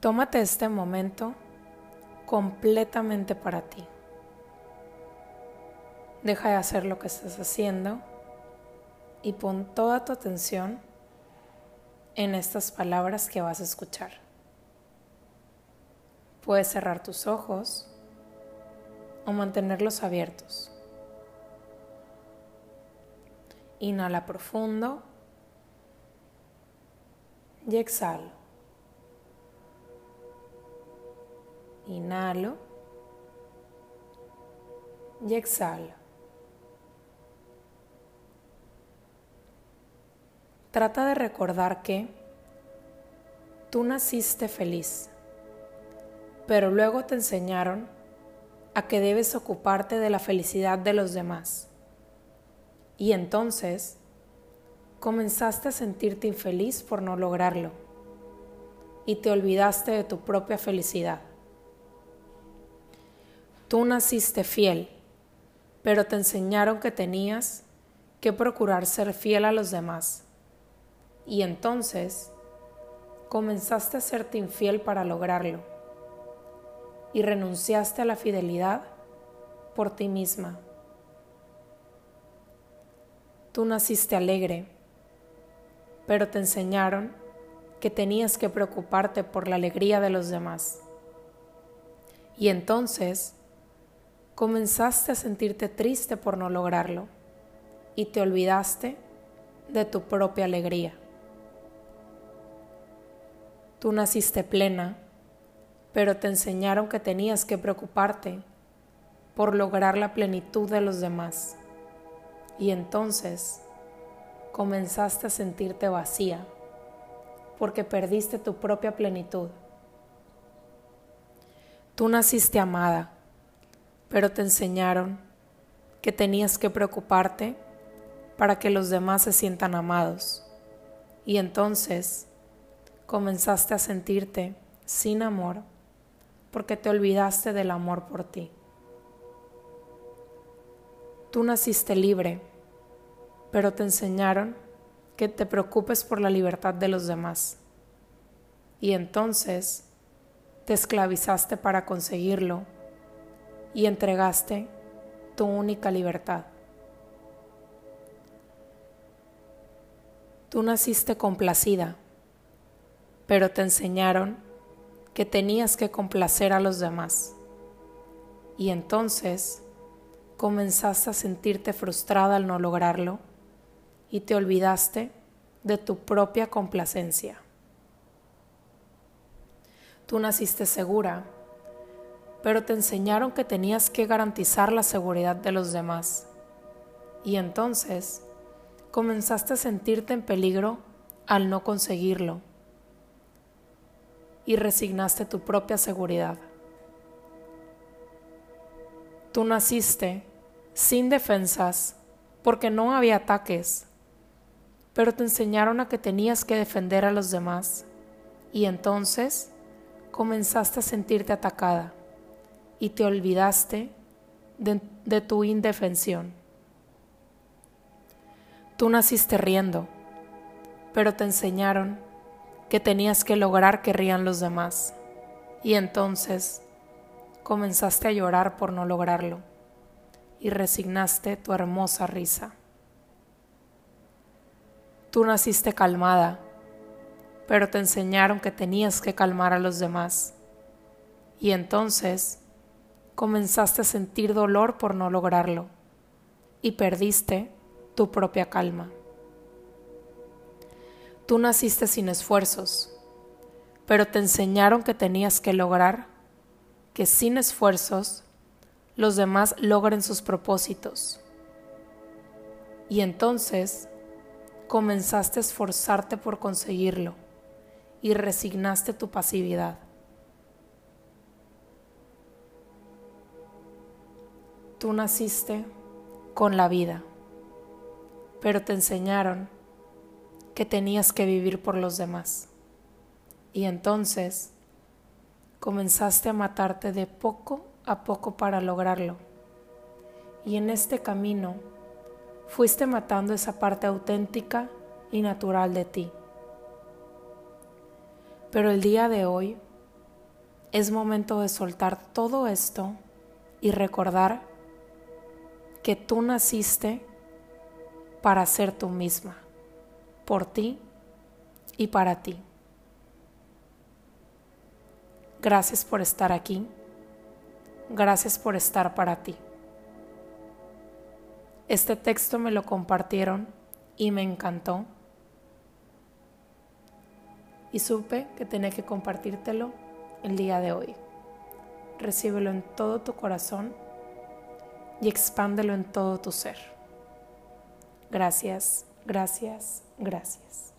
Tómate este momento completamente para ti. Deja de hacer lo que estás haciendo y pon toda tu atención en estas palabras que vas a escuchar. Puedes cerrar tus ojos o mantenerlos abiertos. Inhala profundo y exhalo. Inhalo y exhalo. Trata de recordar que tú naciste feliz, pero luego te enseñaron a que debes ocuparte de la felicidad de los demás. Y entonces comenzaste a sentirte infeliz por no lograrlo y te olvidaste de tu propia felicidad. Tú naciste fiel, pero te enseñaron que tenías que procurar ser fiel a los demás y entonces comenzaste a serte infiel para lograrlo y renunciaste a la fidelidad por ti misma. Tú naciste alegre, pero te enseñaron que tenías que preocuparte por la alegría de los demás. Y entonces comenzaste a sentirte triste por no lograrlo y te olvidaste de tu propia alegría. Tú naciste plena, pero te enseñaron que tenías que preocuparte por lograr la plenitud de los demás. Y entonces comenzaste a sentirte vacía porque perdiste tu propia plenitud. Tú naciste amada, pero te enseñaron que tenías que preocuparte para que los demás se sientan amados. Y entonces comenzaste a sentirte sin amor porque te olvidaste del amor por ti. Tú naciste libre, pero te enseñaron que te preocupes por la libertad de los demás. Y entonces te esclavizaste para conseguirlo y entregaste tu única libertad. Tú naciste complacida, pero te enseñaron que tenías que complacer a los demás. Y entonces comenzaste a sentirte frustrada al no lograrlo y te olvidaste de tu propia complacencia. Tú naciste segura, pero te enseñaron que tenías que garantizar la seguridad de los demás. Y entonces comenzaste a sentirte en peligro al no conseguirlo y resignaste tu propia seguridad. Tú naciste sin defensas porque no había ataques, pero te enseñaron a que tenías que defender a los demás y entonces comenzaste a sentirte atacada y te olvidaste de, tu indefensión. Tú naciste riendo, pero te enseñaron que tenías que lograr que rían los demás. Y entonces comenzaste a llorar por no lograrlo y resignaste tu hermosa risa. Tú naciste calmada, pero te enseñaron que tenías que calmar a los demás. Y entonces comenzaste a sentir dolor por no lograrlo y perdiste tu propia calma. Tú naciste sin esfuerzos, pero te enseñaron que tenías que lograr que sin esfuerzos los demás logren sus propósitos. Y entonces comenzaste a esforzarte por conseguirlo y resignaste tu pasividad. Tú naciste con la vida, pero te enseñaron que tenías que vivir por los demás. Y entonces comenzaste a matarte de poco a poco para lograrlo. Y en este camino fuiste matando esa parte auténtica y natural de ti. Pero el día de hoy es momento de soltar todo esto y recordar que tú naciste para ser tú misma, por ti y para ti. Gracias por estar aquí. Gracias por estar para ti. Este texto me lo compartieron y me encantó. Y supe que tenía que compartírtelo el día de hoy. Recíbelo en todo tu corazón y expándelo en todo tu ser. Gracias, gracias, gracias.